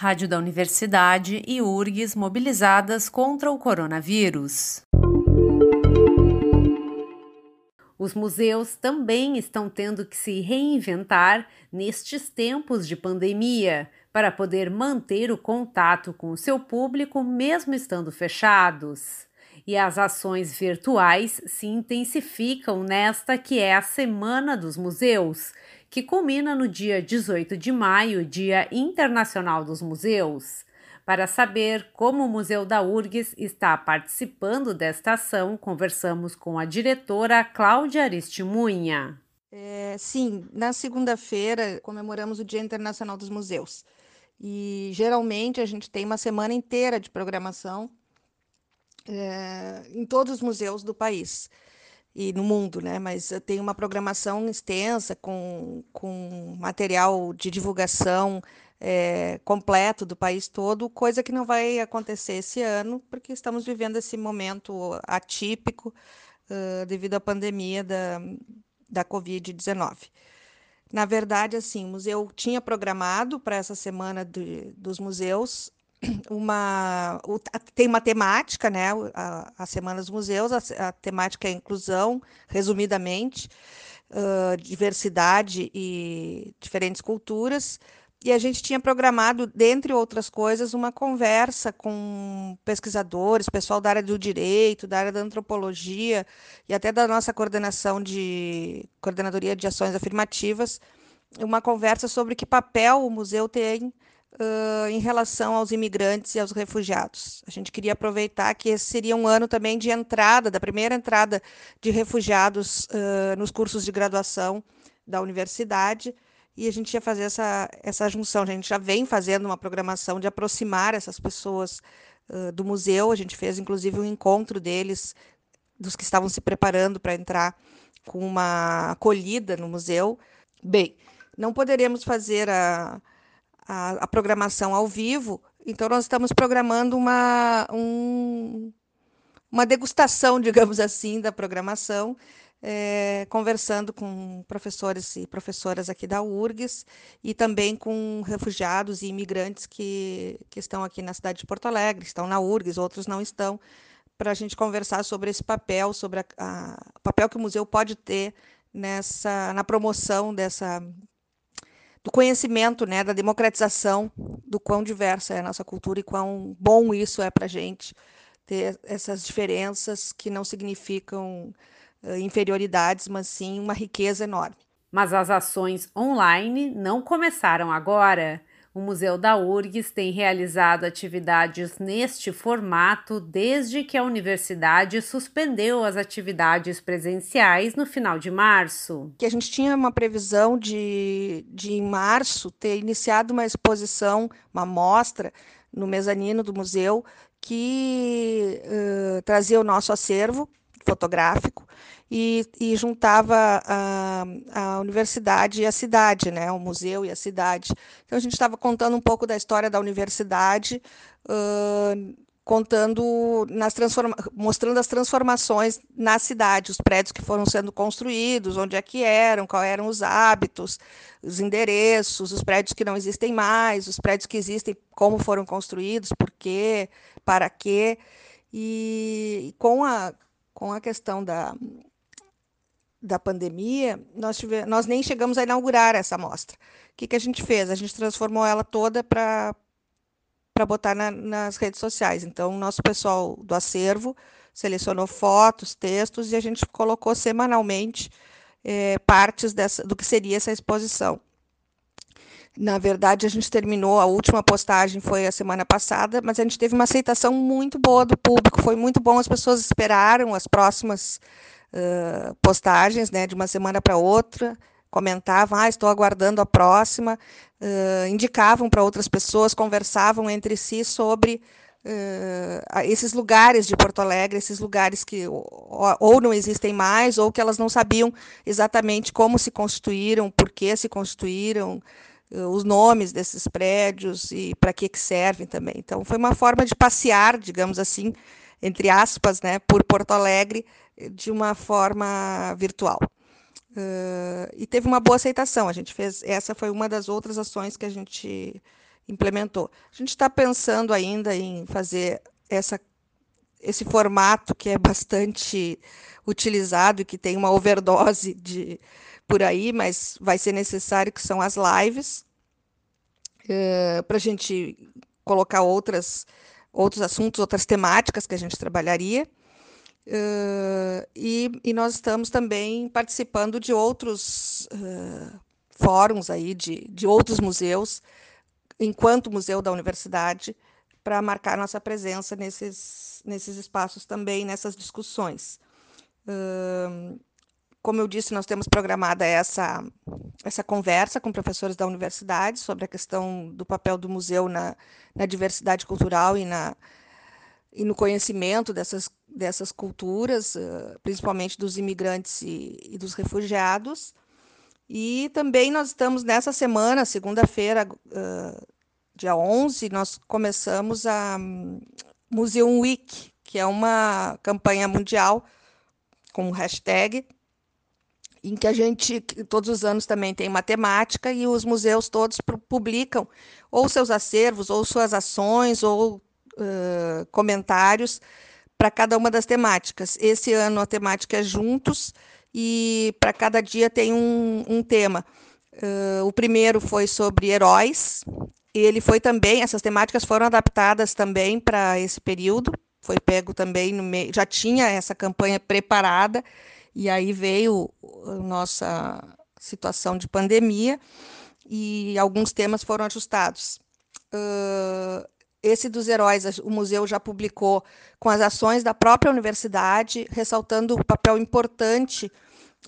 Rádio da Universidade e URGS mobilizadas contra o coronavírus. Os museus também estão tendo que se reinventar nestes tempos de pandemia para poder manter o contato com o seu público mesmo estando fechados. E as ações virtuais se intensificam nesta que é a Semana dos Museus, que culmina no dia 18 de maio, Dia Internacional dos Museus. Para saber como o Museu da URGS está participando desta ação, conversamos com a diretora Cláudia Aristimunha. É, sim, na segunda-feira comemoramos o Dia Internacional dos Museus. E geralmente a gente tem uma semana inteira de programação é, em todos os museus do país e no mundo, né? Mas tem uma programação extensa com, com material de divulgação é, completo do país todo, coisa que não vai acontecer esse ano, porque estamos vivendo esse momento atípico uh, devido à pandemia da, da Covid-19. Na verdade, assim, o museu tinha programado para essa semana de, dos museus uma tem uma temática, né? A, a Semana dos Museus, a, a temática é inclusão, resumidamente, uh, diversidade e diferentes culturas. E a gente tinha programado, dentre outras coisas, uma conversa com pesquisadores, pessoal da área do direito, da área da antropologia e até da nossa coordenação de coordenadoria de ações afirmativas, uma conversa sobre que papel o museu tem uh, em relação aos imigrantes e aos refugiados. A gente queria aproveitar que esse seria um ano também de entrada, da primeira entrada de refugiados uh, nos cursos de graduação da universidade, e a gente ia fazer essa, essa junção. A gente já vem fazendo uma programação de aproximar essas pessoas uh, do museu. A gente fez, inclusive, um encontro deles, dos que estavam se preparando para entrar com uma acolhida no museu. Bem, não poderemos fazer a, a, a programação ao vivo, então nós estamos programando uma, um, uma degustação, digamos assim, da programação, é, conversando com professores e professoras aqui da URGS e também com refugiados e imigrantes que, que estão aqui na cidade de Porto Alegre, estão na URGS, outros não estão, para a gente conversar sobre esse papel, sobre o papel que o museu pode ter nessa na promoção dessa do conhecimento, né, da democratização do quão diversa é a nossa cultura e quão bom isso é para a gente ter essas diferenças que não significam uh, inferioridades, mas sim uma riqueza enorme. Mas as ações online não começaram agora. O Museu da URGS tem realizado atividades neste formato desde que a universidade suspendeu as atividades presenciais no final de março. Que a gente tinha uma previsão de, de em março ter iniciado uma exposição, uma mostra no mezanino do museu que uh, trazia o nosso acervo fotográfico e, e juntava a, a, universidade e a cidade, né, o museu e a cidade. Então a gente estava contando um pouco da história da universidade, uh, contando nas transforma mostrando as transformações na cidade, os prédios que foram sendo construídos, onde é que eram, quais eram os hábitos, os endereços, os prédios que não existem mais, os prédios que existem, como foram construídos, por quê, para quê. E com a, com a questão da, da pandemia, nós, tive, nós nem chegamos a inaugurar essa mostra. O que, que a gente fez? A gente transformou ela toda para botar na, nas redes sociais. Então, o nosso pessoal do acervo selecionou fotos, textos, e a gente colocou semanalmente é, partes dessa, do que seria essa exposição. Na verdade, a gente terminou, a última postagem foi a semana passada, mas a gente teve uma aceitação muito boa do público, foi muito bom, as pessoas esperaram as próximas uh, postagens, né, de uma semana para outra, comentavam, ah, estou aguardando a próxima, uh, indicavam para outras pessoas, conversavam entre si sobre uh, esses lugares de Porto Alegre, esses lugares que ou, ou não existem mais, ou que elas não sabiam exatamente como se constituíram, por que se constituíram, os nomes desses prédios e para que, que servem também. Então, foi uma forma de passear, digamos assim, entre aspas, né, por Porto Alegre, eh, de uma forma virtual. Uh, e teve uma boa aceitação. A gente fez, essa foi uma das outras ações que a gente implementou. A gente está pensando ainda em fazer essa, esse formato que é bastante utilizado e que tem uma overdose de por aí, mas vai ser necessário que são as lives uh, para a gente colocar outras outros assuntos, outras temáticas que a gente trabalharia. Uh, e, e, nós estamos também participando de outros uh, fóruns aí, de, de outros museus, enquanto museu da universidade, para marcar nossa presença nesses, nesses espaços também, nessas discussões. Uh, como eu disse, nós temos programada essa, essa conversa com professores da universidade sobre a questão do papel do museu na, na diversidade cultural e, na, e no conhecimento dessas, dessas culturas, principalmente dos imigrantes e, e dos refugiados. E também nós estamos nessa semana, segunda-feira, dia 11, nós começamos a um, Museum Week, que é uma campanha mundial com hashtag em que a gente, todos os anos também tem matemática e os museus todos publicam ou seus acervos, ou suas ações, ou uh, comentários para cada uma das temáticas. Esse ano a temática é Juntos e para cada dia tem um, um tema. Uh, o primeiro foi sobre heróis, ele foi também, essas temáticas foram adaptadas também para esse período, foi pego também no meio, já tinha essa campanha preparada, e aí veio a nossa situação de pandemia e alguns temas foram ajustados. Uh, esse dos heróis, o museu já publicou com as ações da própria universidade, ressaltando o papel importante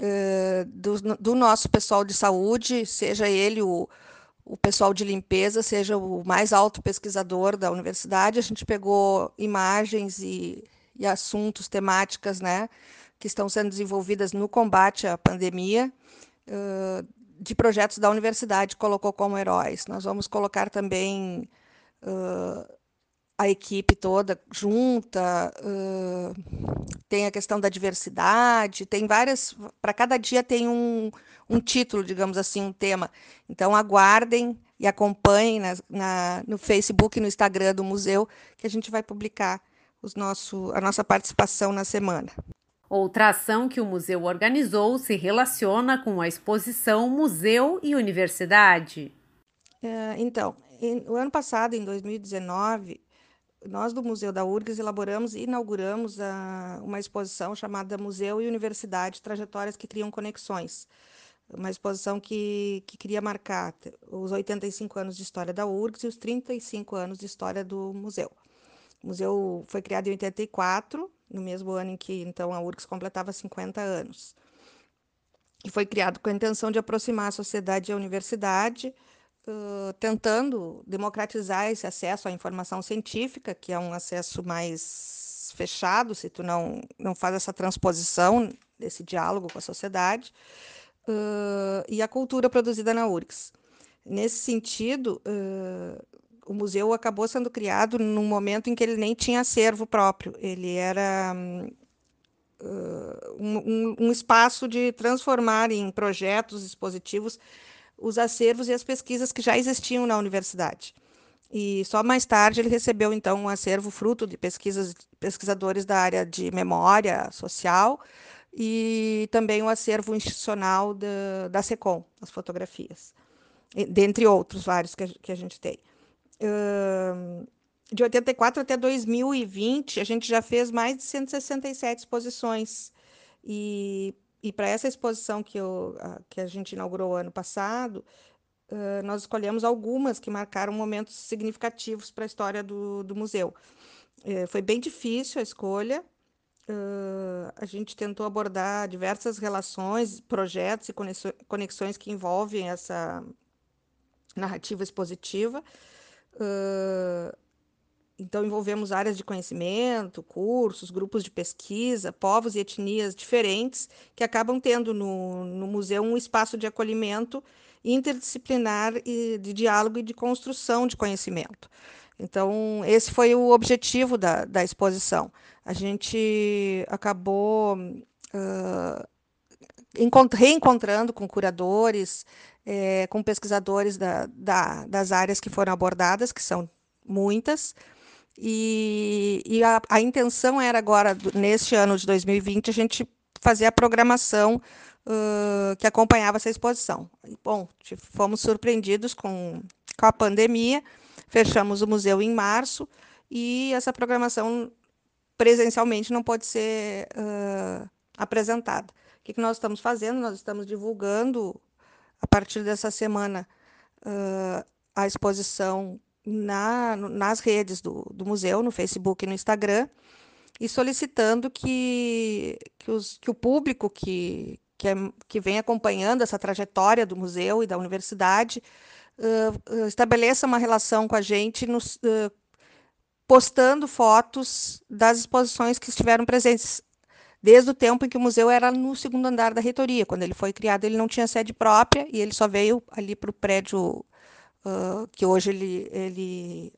uh, do, do, nosso pessoal de saúde, seja ele o, o pessoal de limpeza, seja o mais alto pesquisador da universidade. A gente pegou imagens e, e assuntos, temáticas, né? Que estão sendo desenvolvidas no combate à pandemia, de projetos da universidade, colocou como heróis. Nós vamos colocar também a equipe toda junta, tem a questão da diversidade, tem várias. Para cada dia tem um, um título, digamos assim, um tema. Então, aguardem e acompanhem na, na, no Facebook e no Instagram do museu, que a gente vai publicar os nosso, a nossa participação na semana. Outra ação que o museu organizou se relaciona com a exposição Museu e Universidade. É, então, em, o ano passado, em 2019, nós do Museu da URGS elaboramos e inauguramos uma exposição chamada Museu e Universidade Trajetórias que Criam Conexões. Uma exposição que, que queria marcar os 85 anos de história da URGS e os 35 anos de história do museu. O museu foi criado em 84 no mesmo ano em que então a URGS completava 50 anos. E foi criado com a intenção de aproximar a sociedade e a universidade, uh, tentando democratizar esse acesso à informação científica, que é um acesso mais fechado, se tu não, não faz essa transposição desse diálogo com a sociedade, uh, e a cultura produzida na URGS. Nesse sentido, uh, o museu acabou sendo criado num momento em que ele nem tinha acervo próprio. Ele era uh, um, um, espaço de transformar em projetos expositivos os acervos e as pesquisas que já existiam na universidade. E só mais tarde ele recebeu, então, um acervo fruto de pesquisas pesquisadores da área de memória social e também o um acervo institucional da, da SECOM, as fotografias, dentre outros vários que a, que a gente tem de 84 até 2020, a gente já fez mais de 167 exposições. E, e para essa exposição que, eu, a, que a gente inaugurou ano passado, uh, nós escolhemos algumas que marcaram momentos significativos para a história do, do museu. Uh, foi bem difícil a escolha. Uh, a gente tentou abordar diversas relações, projetos e conexões que envolvem essa narrativa expositiva. Então, envolvemos áreas de conhecimento, cursos, grupos de pesquisa, povos e etnias diferentes, que acabam tendo no, no museu um espaço de acolhimento interdisciplinar e de diálogo e de construção de conhecimento. Então, esse foi o objetivo da, da exposição. A gente acabou uh, reencontrando com curadores, é, com pesquisadores da, da, das áreas que foram abordadas, que são muitas. E, e a, a, intenção era agora, neste ano de 2020, a gente fazer a programação uh, que acompanhava essa exposição. Bom, fomos surpreendidos com, com a pandemia, fechamos o museu em março e essa programação presencialmente não pode ser uh, apresentada. Que, que nós estamos fazendo? Nós estamos divulgando, a partir dessa semana, uh, a exposição na, nas redes do, do museu, no Facebook e no Instagram, e solicitando que, que, os, que o público que, que, é, que vem acompanhando essa trajetória do museu e da universidade uh, estabeleça uma relação com a gente nos, uh, postando fotos das exposições que estiveram presentes desde o tempo em que o museu era no segundo andar da reitoria. Quando ele foi criado, ele não tinha sede própria e ele só veio ali para o prédio uh, que hoje ele, ele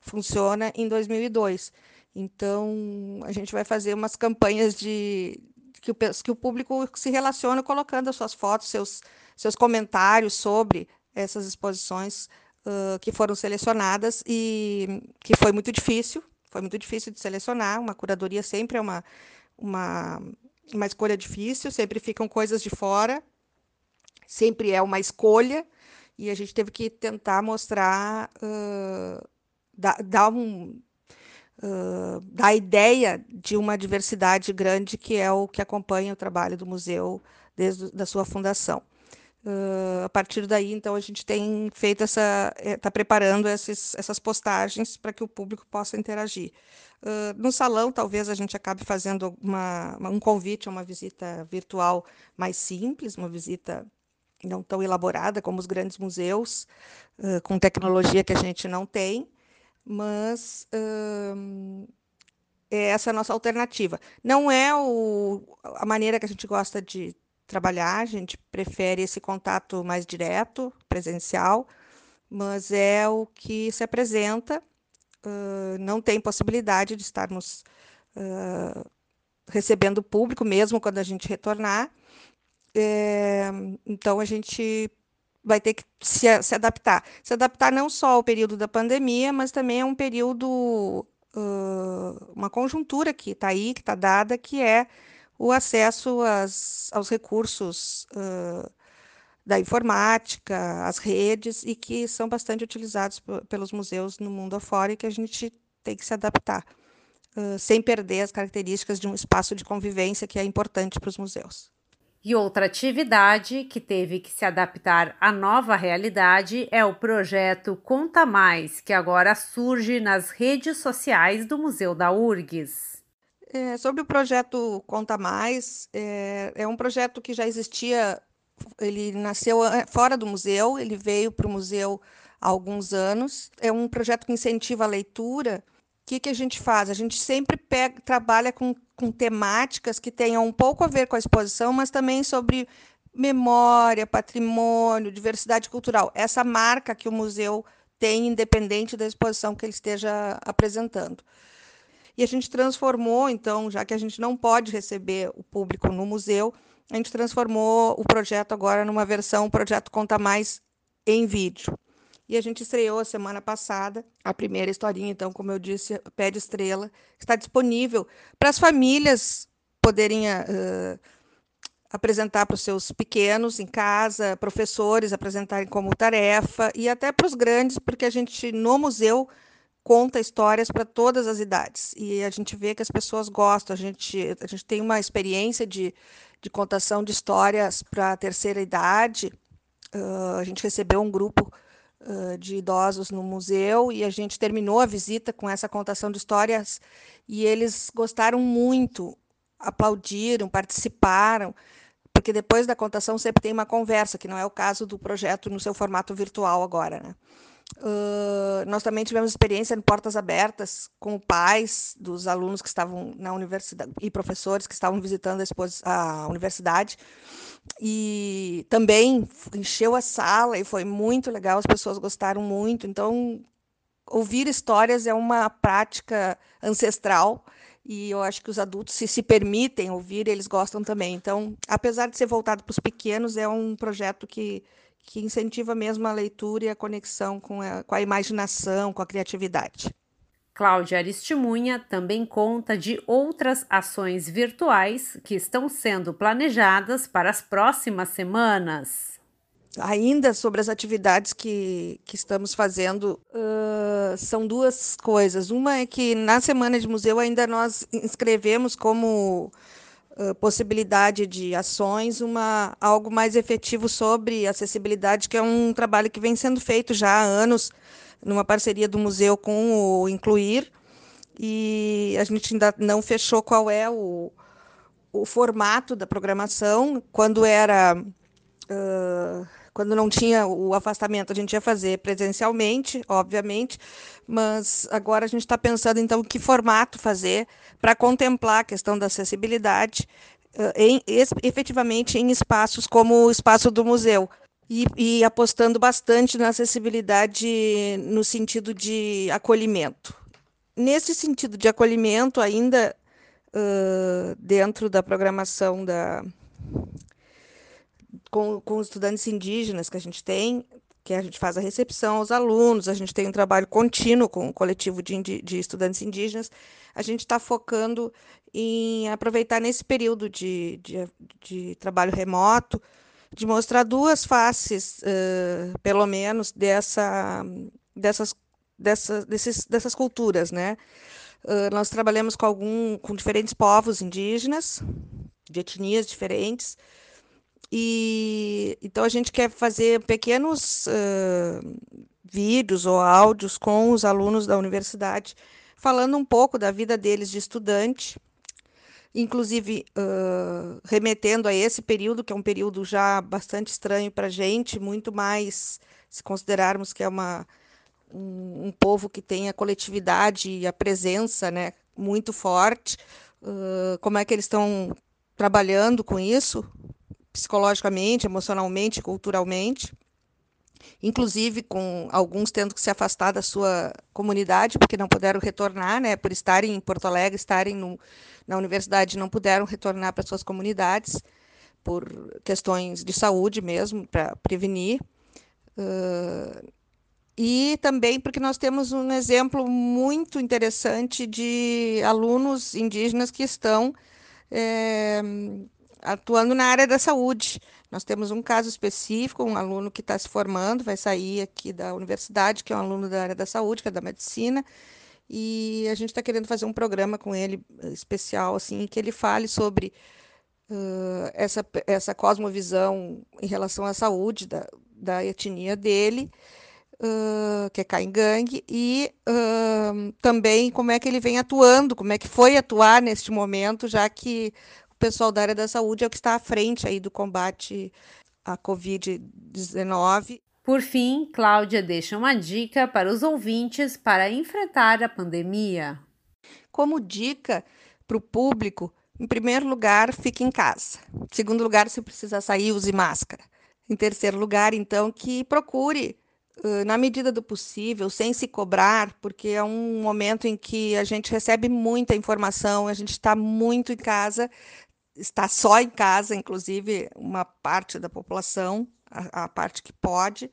funciona em 2002. Então, a gente vai fazer umas campanhas de que o, que o público se relaciona colocando as suas fotos, seus, seus comentários sobre essas exposições uh, que foram selecionadas e que foi muito difícil, foi muito difícil de selecionar. Uma curadoria sempre é uma, uma, uma escolha difícil, sempre ficam coisas de fora, sempre é uma escolha, e a gente teve que tentar mostrar, uh, dar, um. Uh, dar a ideia de uma diversidade grande que é o que acompanha o trabalho do museu desde da sua fundação. Uh, a partir daí, então, a gente tem feito essa, está eh, preparando esses, essas postagens para que o público possa interagir. Uh, no salão, talvez a gente acabe fazendo uma, um convite a uma visita virtual mais simples, uma visita não tão elaborada como os grandes museus, uh, com tecnologia que a gente não tem, mas é essa a nossa alternativa. Não é o, a maneira que a gente gosta de trabalhar, a gente prefere esse contato mais direto, presencial, mas é o que se apresenta. Uh, não tem possibilidade de estarmos uh, recebendo público, mesmo quando a gente retornar. É, então, a gente vai ter que se, se, adaptar. Se adaptar não só ao período da pandemia, mas também a um período, uh, uma conjuntura que está aí, que está dada, que é o acesso às, aos recursos uh, da informática, às redes, e que são bastante utilizados pelos museus no mundo afora e que a gente tem que se adaptar, uh, sem perder as características de um espaço de convivência que é importante para os museus. E outra atividade que teve que se adaptar à nova realidade é o projeto Conta Mais, que agora surge nas redes sociais do Museu da URGS. É, sobre o projeto Conta Mais, é, é, um projeto que já existia, ele nasceu fora do museu, ele veio para o museu há alguns anos. É um projeto que incentiva a leitura. O que, que a gente faz? A gente sempre pega, trabalha com, com temáticas que tenham um pouco a ver com a exposição, mas também sobre memória, patrimônio, diversidade cultural. Essa marca que o museu tem, independente da exposição que ele esteja apresentando. E a gente transformou, então, já que a gente não pode receber o público no museu, a gente transformou o projeto agora numa versão, o projeto Conta Mais em vídeo. E a gente estreou a semana passada a primeira historinha, então, como eu disse, Pé de Estrela, está disponível para as famílias poderem uh, apresentar para os seus pequenos em casa, professores apresentarem como tarefa, e até para os grandes, porque a gente, no museu, conta histórias para todas as idades. E a gente vê que as pessoas gostam. A gente, a gente tem uma experiência de, de contação de histórias para a terceira idade. Uh, a gente recebeu um grupo uh, de idosos no museu e a gente terminou a visita com essa contação de histórias e eles gostaram muito, aplaudiram, participaram. Porque depois da contação sempre tem uma conversa, que não é o caso do projeto no seu formato virtual agora, né? Uh, nós também tivemos experiência em portas abertas com pais dos alunos que estavam na universidade e professores que estavam visitando a, a universidade. E também encheu a sala e foi muito legal, as pessoas gostaram muito. Então, ouvir histórias é uma prática ancestral e eu acho que os adultos, se se permitem ouvir, eles gostam também. Então, apesar de ser voltado para os pequenos, é um projeto que, que incentiva mesmo a leitura e a conexão com a, com a imaginação, com a criatividade. Cláudia Aristimunha também conta de outras ações virtuais que estão sendo planejadas para as próximas semanas. Ainda sobre as atividades que, que estamos fazendo, uh, são duas coisas. Uma é que na Semana de Museu ainda nós inscrevemos como possibilidade de ações uma, algo mais efetivo sobre acessibilidade, que é um trabalho que vem sendo feito já há anos numa parceria do museu com o Incluir, e a gente ainda não fechou qual é o, o formato da programação. Quando era. Uh, quando não tinha o afastamento, a gente ia fazer presencialmente, obviamente, mas agora a gente está pensando, então, que formato fazer para contemplar a questão da acessibilidade uh, em, efetivamente em espaços como o espaço do museu e, e apostando bastante na acessibilidade no sentido de acolhimento. Nesse sentido de acolhimento, ainda uh, dentro da programação da, com, com os estudantes indígenas que a gente tem, que a gente faz a recepção aos alunos, a gente tem um trabalho contínuo com o coletivo de, de estudantes indígenas, a gente está focando em aproveitar nesse período de, de, de trabalho remoto de mostrar duas faces, uh, pelo menos, dessa, dessas, dessas, desses, dessas culturas, né? Uh, nós trabalhamos com algum, com diferentes povos indígenas, de etnias diferentes, e então a gente quer fazer pequenos uh, vídeos ou áudios com os alunos da universidade, falando um pouco da vida deles de estudante, inclusive uh, remetendo a esse período, que é um período já bastante estranho para a gente, muito mais se considerarmos que é uma, um, um, povo que tem a coletividade e a presença né, muito forte, uh, como é que eles estão trabalhando com isso, psicologicamente, emocionalmente, culturalmente inclusive com alguns tendo que se afastar da sua comunidade porque não puderam retornar, né, por estarem em Porto Alegre, estarem no, na universidade, não puderam retornar para suas comunidades por questões de saúde mesmo, para prevenir. Uh, e também porque nós temos um exemplo muito interessante de alunos indígenas que estão é, atuando na área da saúde. Nós temos um caso específico, um aluno que está se formando, vai sair aqui da universidade, que é um aluno da área da saúde, que é da medicina, e a gente está querendo fazer um programa com ele eh, especial, assim, que ele fale sobre uh, essa, essa cosmovisão em relação à saúde da, da etnia dele, uh, que é Caingangue, e uh, também como é que ele vem atuando, como é que foi atuar neste momento, já que pessoal da área da saúde é o que está à frente aí do combate à Covid-19. Por fim, Cláudia deixa uma dica para os ouvintes para enfrentar a pandemia. Como dica para o público, em primeiro lugar, fique em casa. Em segundo lugar, se precisar sair, use máscara. Em terceiro lugar, então, que procure, na medida do possível, sem se cobrar, porque é um momento em que a gente recebe muita informação, a gente está muito em casa, está só em casa, inclusive uma parte da população, a, a parte que pode,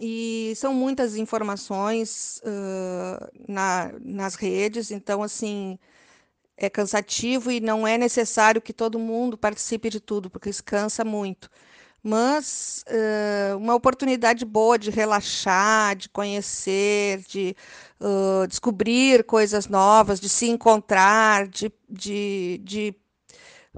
e são muitas informações uh, na, nas redes, então, assim, é cansativo e não é necessário que todo mundo participe de tudo, porque isso cansa muito. Mas uh, uma oportunidade boa de relaxar, de conhecer, de uh, descobrir coisas novas, de se encontrar, de, de, de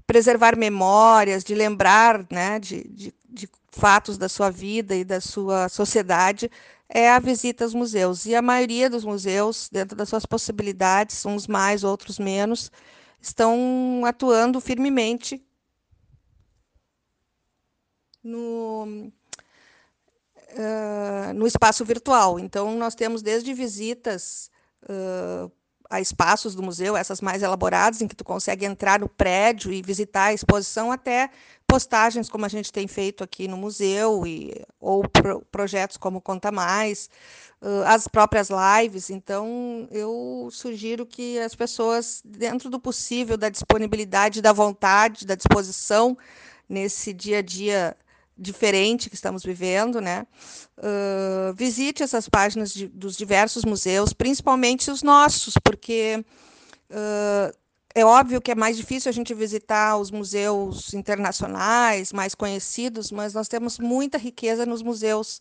preservar memórias, de lembrar né, de, de, de fatos da sua vida e da sua sociedade, é a visita aos museus. E a maioria dos museus, dentro das suas possibilidades, uns mais, outros menos, estão atuando firmemente no, uh, no espaço virtual. Então, nós temos desde visitas uh, a espaços do museu, essas mais elaboradas, em que tu consegue entrar no prédio e visitar a exposição, até postagens como a gente tem feito aqui no museu e ou pro, projetos como Conta Mais, uh, as próprias lives. Então, eu sugiro que as pessoas, dentro do possível, da disponibilidade, da vontade, da disposição nesse dia a dia diferente que estamos vivendo, né? Uh, visite essas páginas de, dos diversos museus, principalmente os nossos, porque uh, é óbvio que é mais difícil a gente visitar os museus internacionais, mais conhecidos, mas nós temos muita riqueza nos museus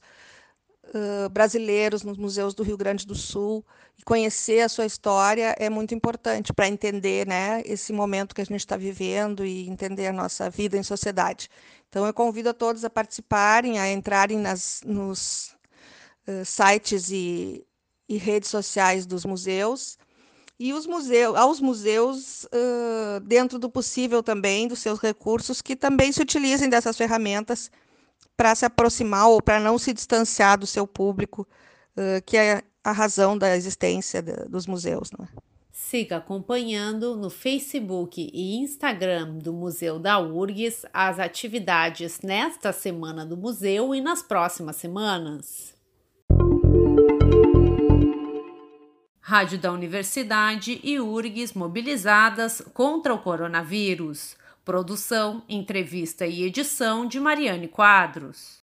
brasileiros, nos museus do Rio Grande do Sul. E conhecer a sua história é muito importante para entender né, esse momento que a gente está vivendo e entender a nossa vida em sociedade. Então, eu convido a todos a participarem, a entrarem nas, nos uh, sites e, e redes sociais dos museus e os museus, aos museus, uh, dentro do possível também, dos seus recursos, que também se utilizem dessas ferramentas para se aproximar ou para não se distanciar do seu público, uh, que é a razão da existência de, dos museus. Né? Siga acompanhando no Facebook e Instagram do Museu da URGS as atividades nesta semana do museu e nas próximas semanas. Rádio da Universidade e URGS mobilizadas contra o coronavírus. Produção, entrevista e edição de Mariane Quadros.